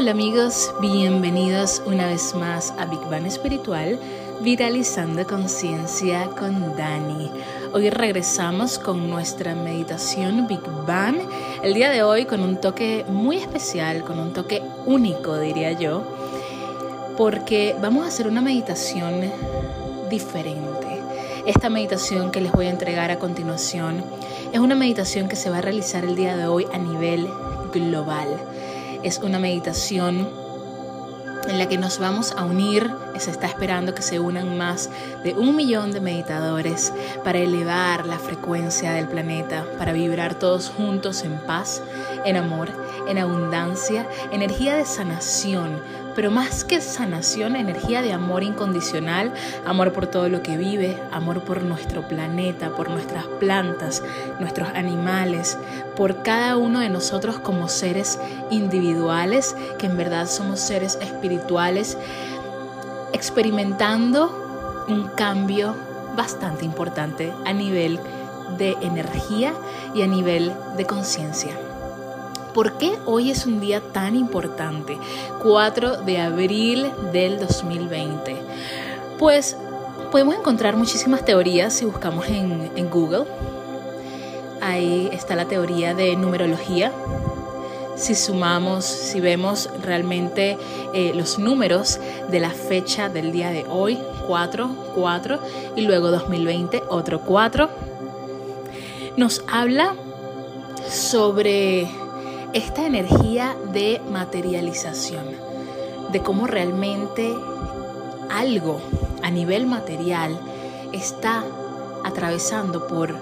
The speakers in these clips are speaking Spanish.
Hola amigos, bienvenidos una vez más a Big Bang Espiritual, Viralizando Conciencia con Dani. Hoy regresamos con nuestra meditación Big Bang, el día de hoy con un toque muy especial, con un toque único diría yo, porque vamos a hacer una meditación diferente. Esta meditación que les voy a entregar a continuación es una meditación que se va a realizar el día de hoy a nivel global es una meditación en la que nos vamos a unir. Se está esperando que se unan más de un millón de meditadores para elevar la frecuencia del planeta, para vibrar todos juntos en paz, en amor, en abundancia, energía de sanación, pero más que sanación, energía de amor incondicional, amor por todo lo que vive, amor por nuestro planeta, por nuestras plantas, nuestros animales, por cada uno de nosotros como seres individuales, que en verdad somos seres espirituales, experimentando un cambio bastante importante a nivel de energía y a nivel de conciencia. ¿Por qué hoy es un día tan importante? 4 de abril del 2020. Pues podemos encontrar muchísimas teorías si buscamos en, Google. Ahí está la teoría de numerología. Si sumamos, si vemos realmente eh, los números de la fecha del día de hoy, 4, 4, y luego 2020, otro 4, nos habla sobre esta energía de materialización, de cómo realmente algo a nivel material está atravesando por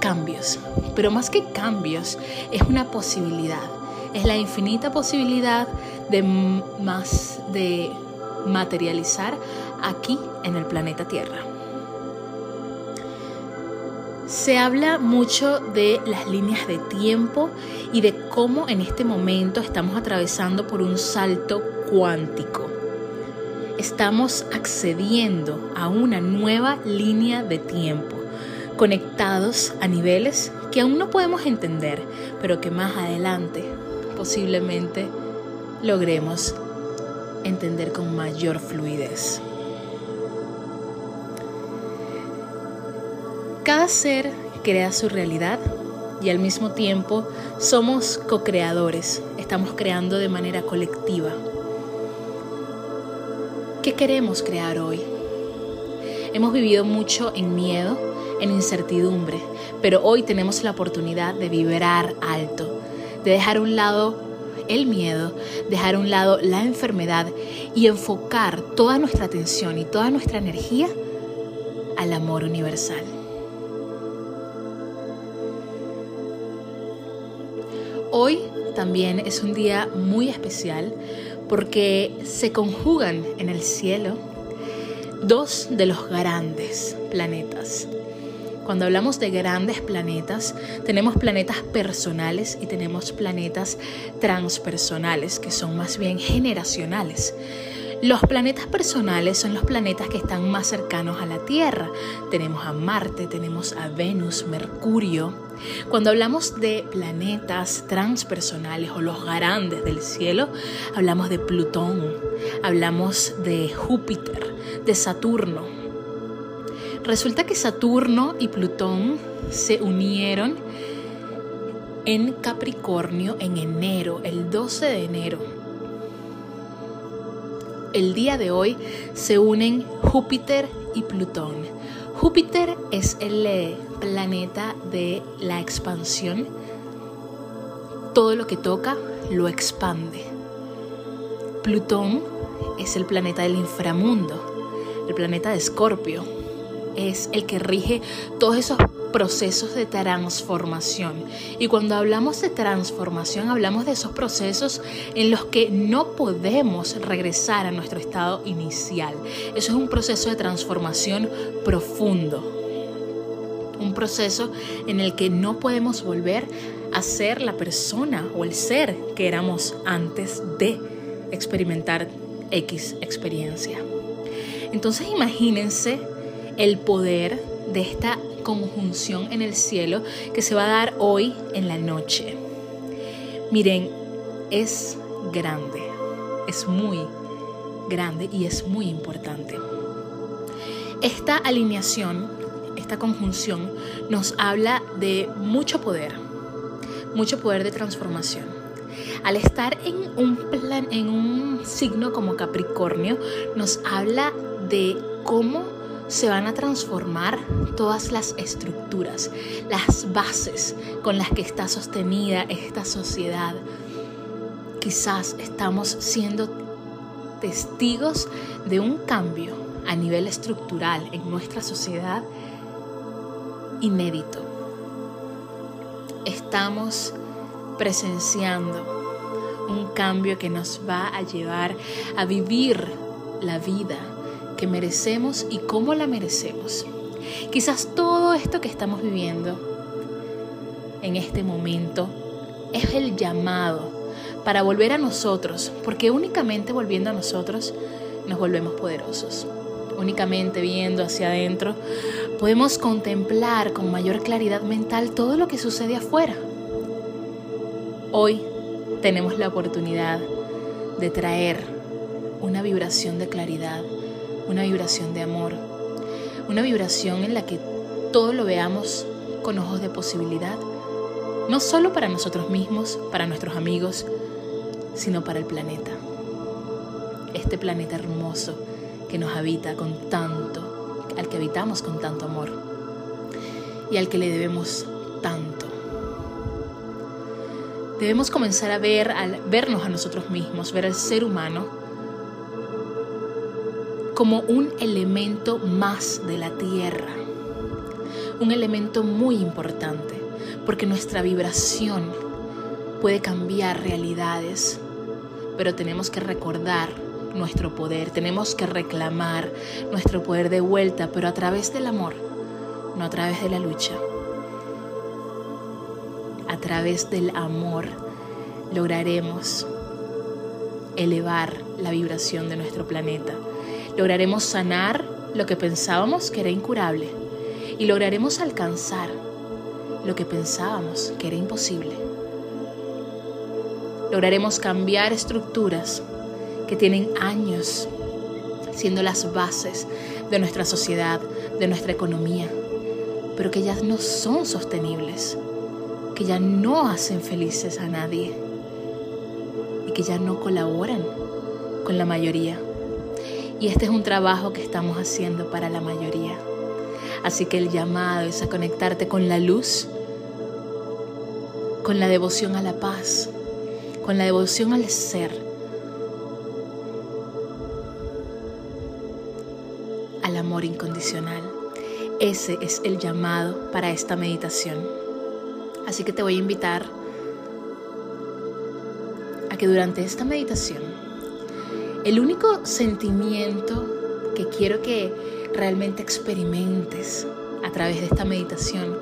cambios. Pero más que cambios, es una posibilidad. Es la infinita posibilidad de más de materializar aquí en el planeta Tierra. Se habla mucho de las líneas de tiempo y de cómo en este momento estamos atravesando por un salto cuántico. Estamos accediendo a una nueva línea de tiempo, conectados a niveles que aún no podemos entender, pero que más adelante posiblemente logremos entender con mayor fluidez. Cada ser crea su realidad y al mismo tiempo somos co-creadores, estamos creando de manera colectiva. ¿Qué queremos crear hoy? Hemos vivido mucho en miedo, en incertidumbre, pero hoy tenemos la oportunidad de vibrar alto, de dejar a un lado el miedo, dejar a un lado la enfermedad y enfocar toda nuestra atención y toda nuestra energía al amor universal. Hoy también es un día muy especial porque se conjugan en el cielo dos de los grandes planetas. Cuando hablamos de grandes planetas, tenemos planetas personales y tenemos planetas transpersonales, que son más bien generacionales. Los planetas personales son los planetas que están más cercanos a la Tierra. Tenemos a Marte, tenemos a Venus, Mercurio. Cuando hablamos de planetas transpersonales o los grandes del cielo, hablamos de Plutón, hablamos de Júpiter, de Saturno. Resulta que Saturno y Plutón se unieron en Capricornio en enero, el 12 de enero el día de hoy se unen Júpiter y Plutón. Júpiter es el eh, planeta de la expansión. Todo lo que toca lo expande. Plutón es el planeta del inframundo, el planeta de Escorpio. Es el que rige todos esos procesos de transformación. Y cuando hablamos de transformación, hablamos de esos procesos en los que no podemos regresar a nuestro estado inicial. Eso es un proceso de transformación profundo. Un proceso en el que no podemos volver a ser la persona o el ser que éramos antes de experimentar X experiencia. Entonces imagínense el poder de esta conjunción en el cielo que se va a dar hoy en la noche. Miren, es grande. es muy grande y es muy importante. Esta alineación, esta conjunción, nos habla de mucho poder, mucho poder de transformación. Al estar en un, plan, en un signo como Capricornio, nos habla de cómo se van a transformar todas las estructuras, las bases con las que está sostenida esta sociedad. Quizás estamos siendo testigos de un cambio a nivel estructural en nuestra sociedad inédito. Estamos presenciando un cambio que nos va a llevar a vivir la vida que merecemos y cómo la merecemos. Quizás todo esto que estamos viviendo en este momento es el llamado para volver a nosotros, porque únicamente volviendo a nosotros nos volvemos poderosos. Únicamente viendo hacia adentro podemos contemplar con mayor claridad mental todo lo que sucede afuera. Hoy tenemos la oportunidad de traer una vibración de claridad, una vibración de amor, una vibración en la que todo lo veamos con ojos de posibilidad, no solo para nosotros mismos, para nuestros amigos, sino para el planeta. Este planeta hermoso que nos habita con tanto, al que habitamos con tanto amor y al que le debemos tanto. Debemos comenzar a ver, a vernos a nosotros mismos, ver al ser humano como un elemento más de la tierra, un elemento muy importante, porque nuestra vibración puede cambiar realidades, pero tenemos que recordar nuestro poder, tenemos que reclamar nuestro poder de vuelta, pero a través del amor, no a través de la lucha a través del amor lograremos elevar la vibración de nuestro planeta. Lograremos sanar lo que pensábamos que era incurable y lograremos alcanzar lo que pensábamos que era imposible. Lograremos cambiar estructuras que tienen años siendo las bases de nuestra sociedad, de nuestra economía, pero que ya no son sostenibles que ya no hacen felices a nadie y que ya no colaboran con la mayoría. Y este es un trabajo que estamos haciendo para la mayoría. Así que el llamado es a conectarte con la luz, con la devoción a la paz, con la devoción al ser, al amor incondicional. Ese es el llamado para esta meditación. Así que te voy a invitar a que durante esta meditación, el único sentimiento que quiero que realmente experimentes a través de esta meditación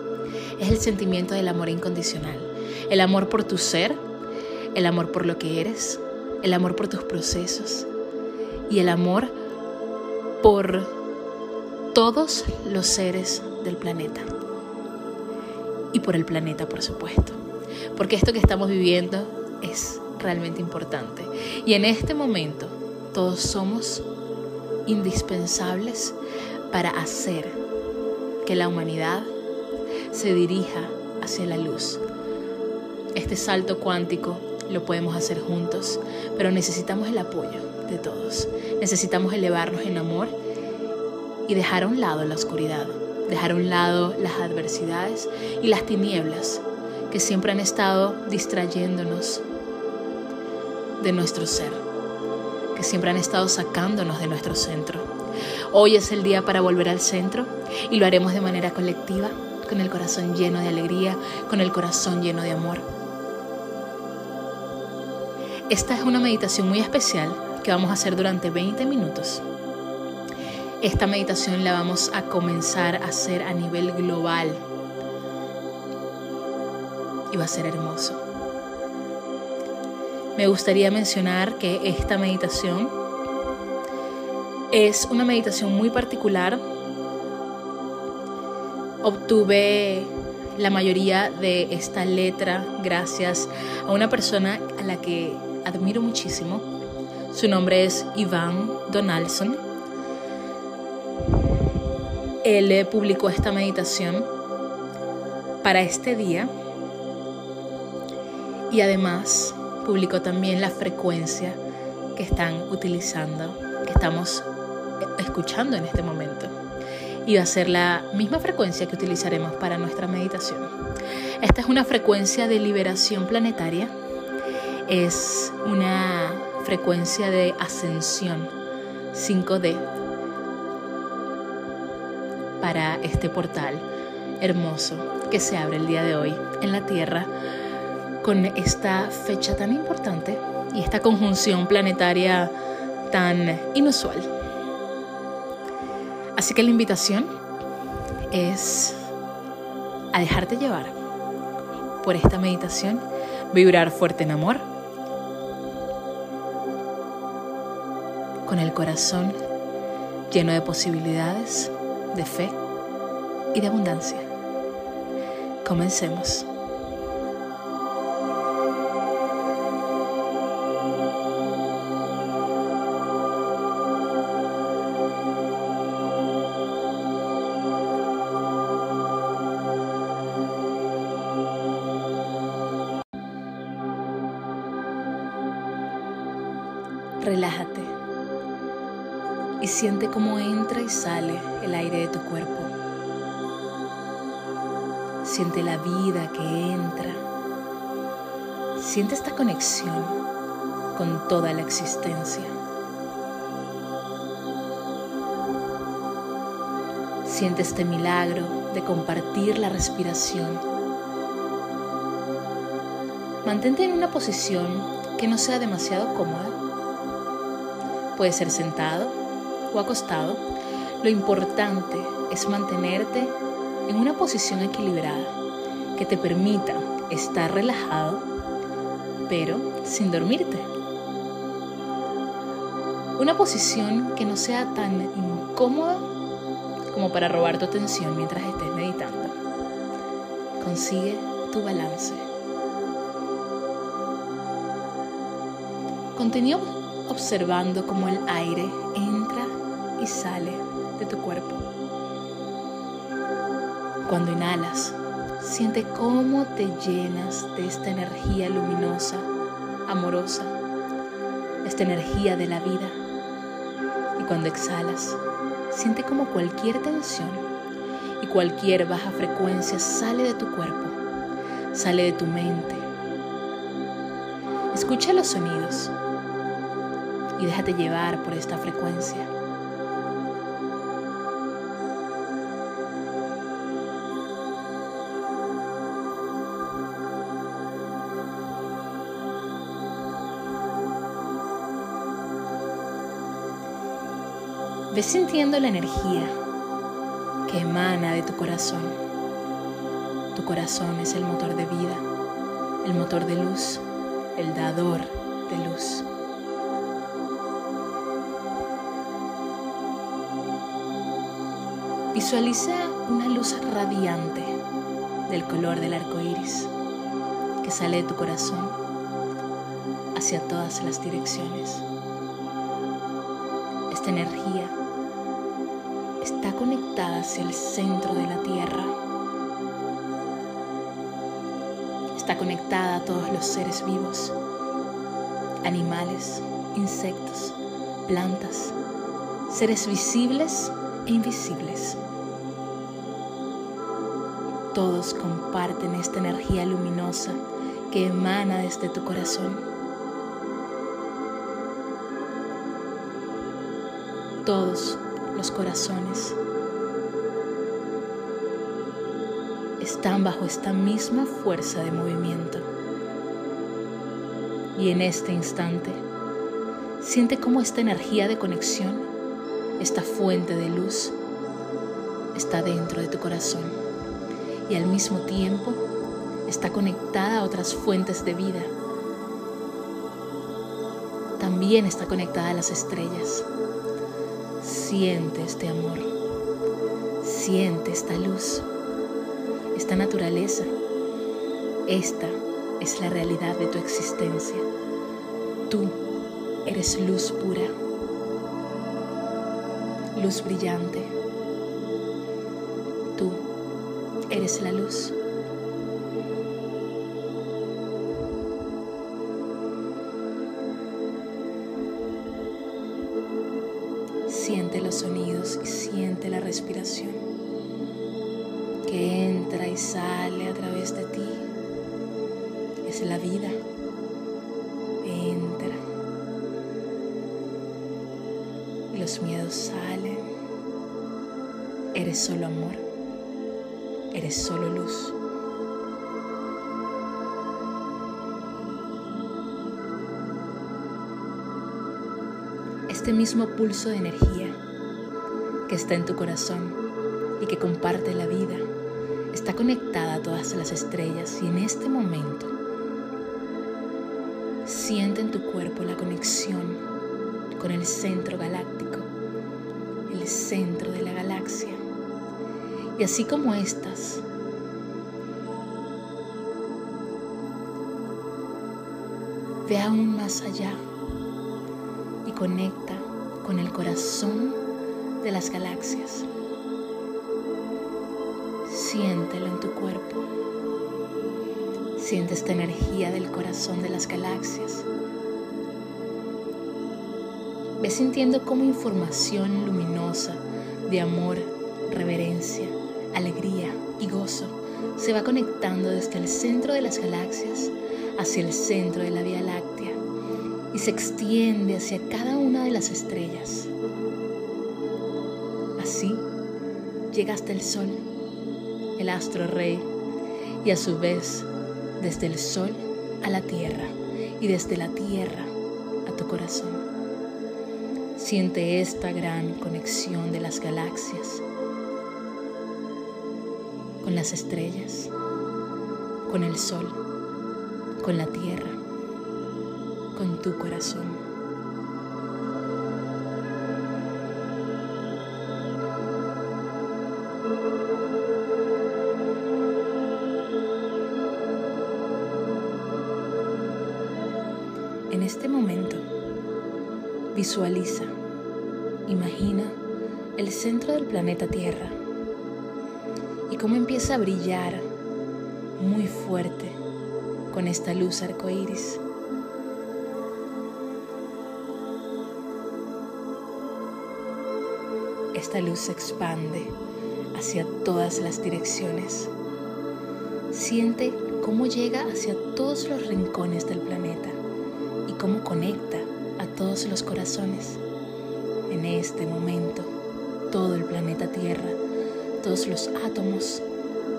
es el sentimiento del amor incondicional. El amor por tu ser, el amor por lo que eres, el amor por tus procesos y el amor por todos los seres del planeta y por el planeta, por supuesto. Porque esto que estamos viviendo es realmente importante. Y en este momento todos somos indispensables para hacer que la humanidad se dirija hacia la luz. Este salto cuántico lo podemos hacer juntos, pero necesitamos el apoyo de todos. Necesitamos elevarnos en amor y dejar a un lado la oscuridad dejar a un lado las adversidades y las tinieblas que siempre han estado distrayéndonos de nuestro ser, siempre han estado sacándonos de nuestro centro. Hoy es el día para volver al centro y lo haremos de manera colectiva, con el corazón lleno de alegría, con el corazón lleno de amor. Esta es una meditación muy especial que vamos a hacer durante 20 minutos. Esta meditación la vamos a comenzar a hacer a nivel global y va a ser hermoso. Me gustaría mencionar que esta meditación es una meditación muy particular. Obtuve la mayoría de esta letra gracias a una persona a la que admiro muchísimo. Su nombre es Iván Donaldson. Él publicó esta meditación para este día y además publicó también la frecuencia que están utilizando, que estamos escuchando en este momento. Y va a ser la misma frecuencia que utilizaremos para nuestra meditación. Esta es una frecuencia de liberación planetaria. Es una frecuencia de ascensión 5D para este portal hermoso que se abre el día de hoy en la Tierra con esta fecha tan importante y esta conjunción planetaria tan inusual. Así que la invitación es a dejarte llevar por esta meditación, vibrar fuerte en amor, con el corazón lleno de posibilidades, de fe y de abundancia. Comencemos. Siente la vida que entra. Siente esta conexión con toda la existencia. Siente este milagro de compartir la respiración. Mantente en una posición que no sea demasiado cómoda Puede ser sentado o acostado. Lo importante es mantenerte en una posición equilibrada que te permita estar relajado, pero sin dormirte. Una posición que no sea tan incómoda como para robar tu atención mientras estés meditando. Consigue tu balance. Continúa observando cómo el aire entra y sale de tu cuerpo. Cuando inhalas, siente cómo te llenas de esta energía luminosa, amorosa, esta energía de la vida. Y cuando exhalas, siente como cualquier tensión y cualquier baja frecuencia sale de tu cuerpo, sale de tu mente. Escucha los sonidos y déjate llevar por esta frecuencia. Ve sintiendo la energía que emana de tu corazón. Tu corazón es el motor de vida, el motor de luz, el dador de luz. Visualiza una luz radiante del color del arco iris que sale de tu corazón hacia todas las direcciones. Esta energía está conectada hacia el centro de la Tierra. Está conectada a todos los seres vivos, animales, insectos, plantas, seres visibles e invisibles. Todos comparten esta energía luminosa que emana desde tu corazón. Todos los corazones están bajo esta misma fuerza de movimiento. Y en este instante, siente cómo esta energía de conexión, esta fuente de luz, está dentro de tu corazón y al mismo tiempo está conectada a otras fuentes de vida. También está conectada a las estrellas. Siente este amor. Siente esta luz, esta naturaleza. Esta es la realidad de tu existencia. Tú Eres luz pura, luz brillante. Tú eres la luz. Respiración que entra y sale a través de ti. Es la vida. Entra. Y los miedos salen. Eres solo amor. Eres solo luz. Este mismo pulso de energía que está en tu corazón y que comparte la vida está conectada a todas las estrellas y en este momento siente en tu cuerpo la conexión con el centro galáctico, el centro de la galaxia. Y así como estas, ve aún más allá y conecta con el corazón de las galaxias. Siéntelo en tu cuerpo. Siente esta energía del corazón de las galaxias. Ve sintiendo como información luminosa de amor, reverencia, alegría y gozo se va conectando desde el centro de las galaxias hacia el centro de la Vía Láctea y se extiende hacia cada una de las estrellas. Llega el Sol, el astro rey, y a su vez desde el Sol a la Tierra y desde la Tierra a tu corazón. Siente esta gran conexión de las galaxias con las estrellas, con el sol, con la tierra, con tu corazón. Visualiza, imagina el centro del planeta Tierra y cómo empieza a brillar muy fuerte con esta luz arcoíris. Esta luz se expande hacia todas las direcciones. Siente cómo llega hacia todos los rincones del planeta y cómo conecta todos los corazones. En este momento, todo el planeta Tierra, todos los átomos,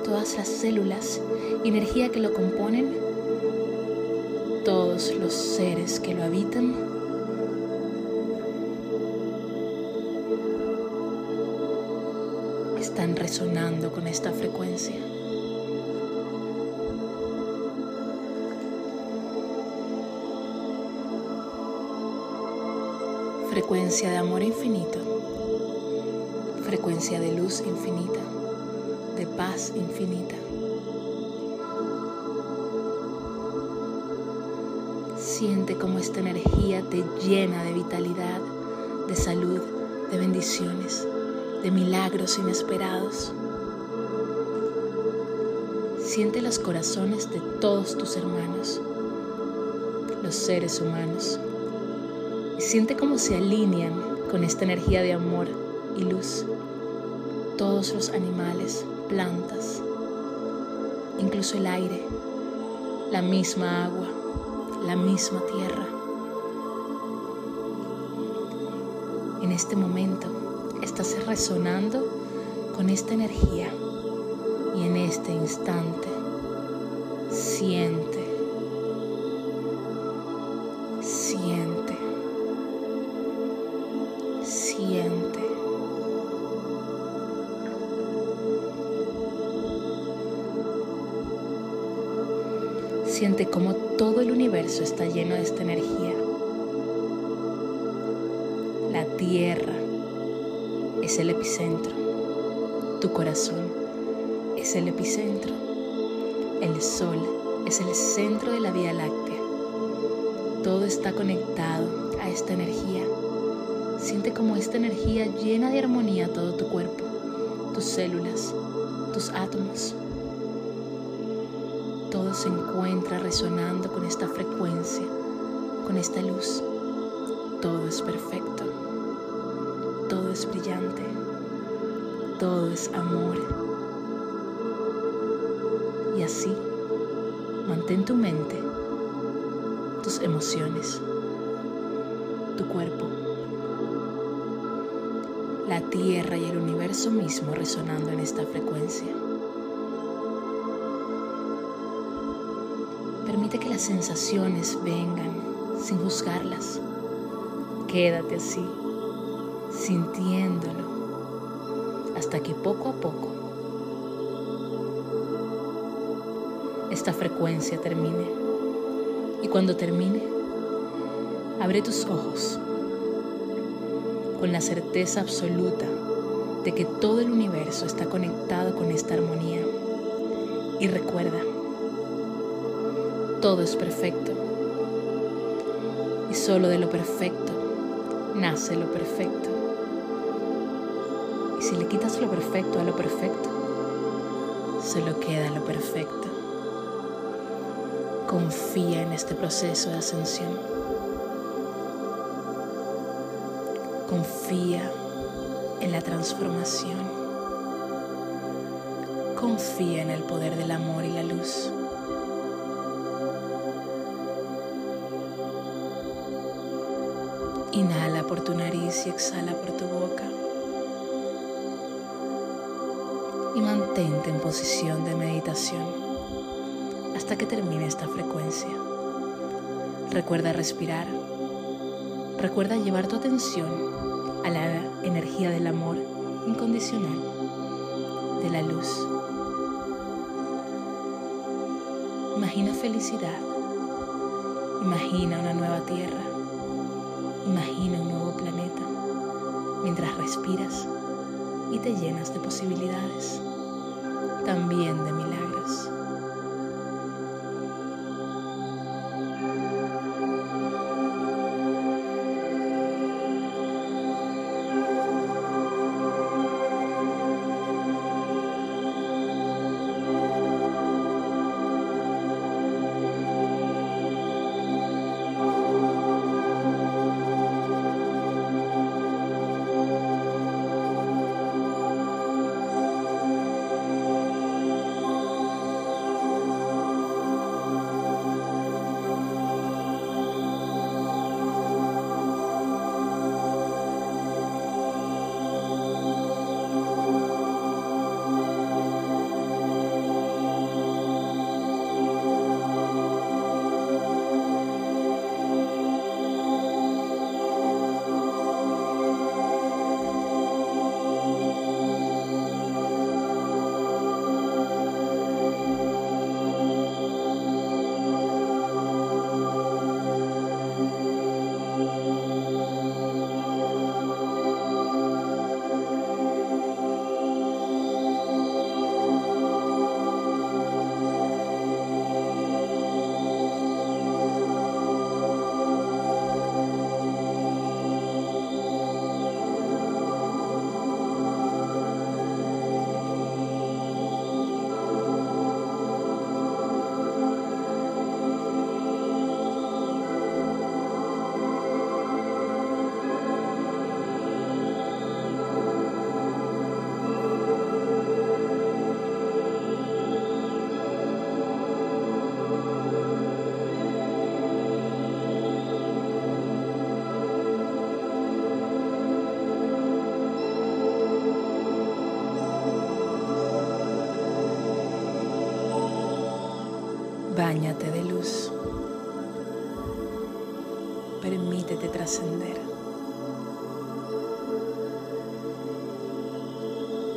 todas las células, energía que lo componen, todos los seres que lo habitan, están resonando con esta frecuencia. Frecuencia de amor infinito, frecuencia de luz infinita, de paz infinita. Siente cómo esta energía te llena de vitalidad, de salud, de bendiciones, de milagros inesperados. Siente los corazones de todos tus hermanos, los seres humanos siente cómo se alinean con esta energía de amor y luz. Todos los animales, plantas, incluso el aire, la misma agua, la misma tierra. En este momento estás resonando con esta energía y en este instante siente. Siente cómo todo el universo está lleno de esta energía. La tierra es el epicentro. Tu corazón es el epicentro. El sol es el centro de la Vía Láctea. Todo está conectado a esta energía. Siente como esta energía llena de armonía todo tu cuerpo, tus células, tus átomos. Todo se encuentra resonando con esta frecuencia, con esta luz. Todo es perfecto. Todo es brillante. Todo es amor. Y así, mantén tu mente, tus emociones, tu cuerpo, la tierra y el universo mismo resonando en esta frecuencia. Que las sensaciones vengan sin juzgarlas. Quédate así, sintiéndolo, hasta que poco a poco esta frecuencia termine. Y cuando termine, abre tus ojos con la certeza absoluta de que todo el universo está conectado con esta armonía. Y recuerda, todo es perfecto. Y solo de lo perfecto nace lo perfecto. Y si le quitas lo perfecto a lo perfecto, solo queda lo perfecto. Confía en este proceso de ascensión. Confía en la transformación. Confía en el poder del amor y la luz. Inhala por tu nariz y exhala por tu boca. Y mantente en posición de meditación hasta que termine esta frecuencia. Recuerda respirar. Recuerda llevar tu atención a la energía del amor incondicional, de la luz. Imagina felicidad. Imagina una nueva tierra Imagina un nuevo planeta mientras respiras y te llenas de posibilidades, también de milagros.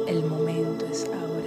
El momento es ahora.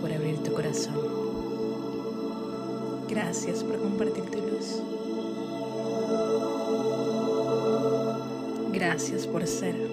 Por abrir tu corazón. Gracias por compartir tu luz. Gracias por ser.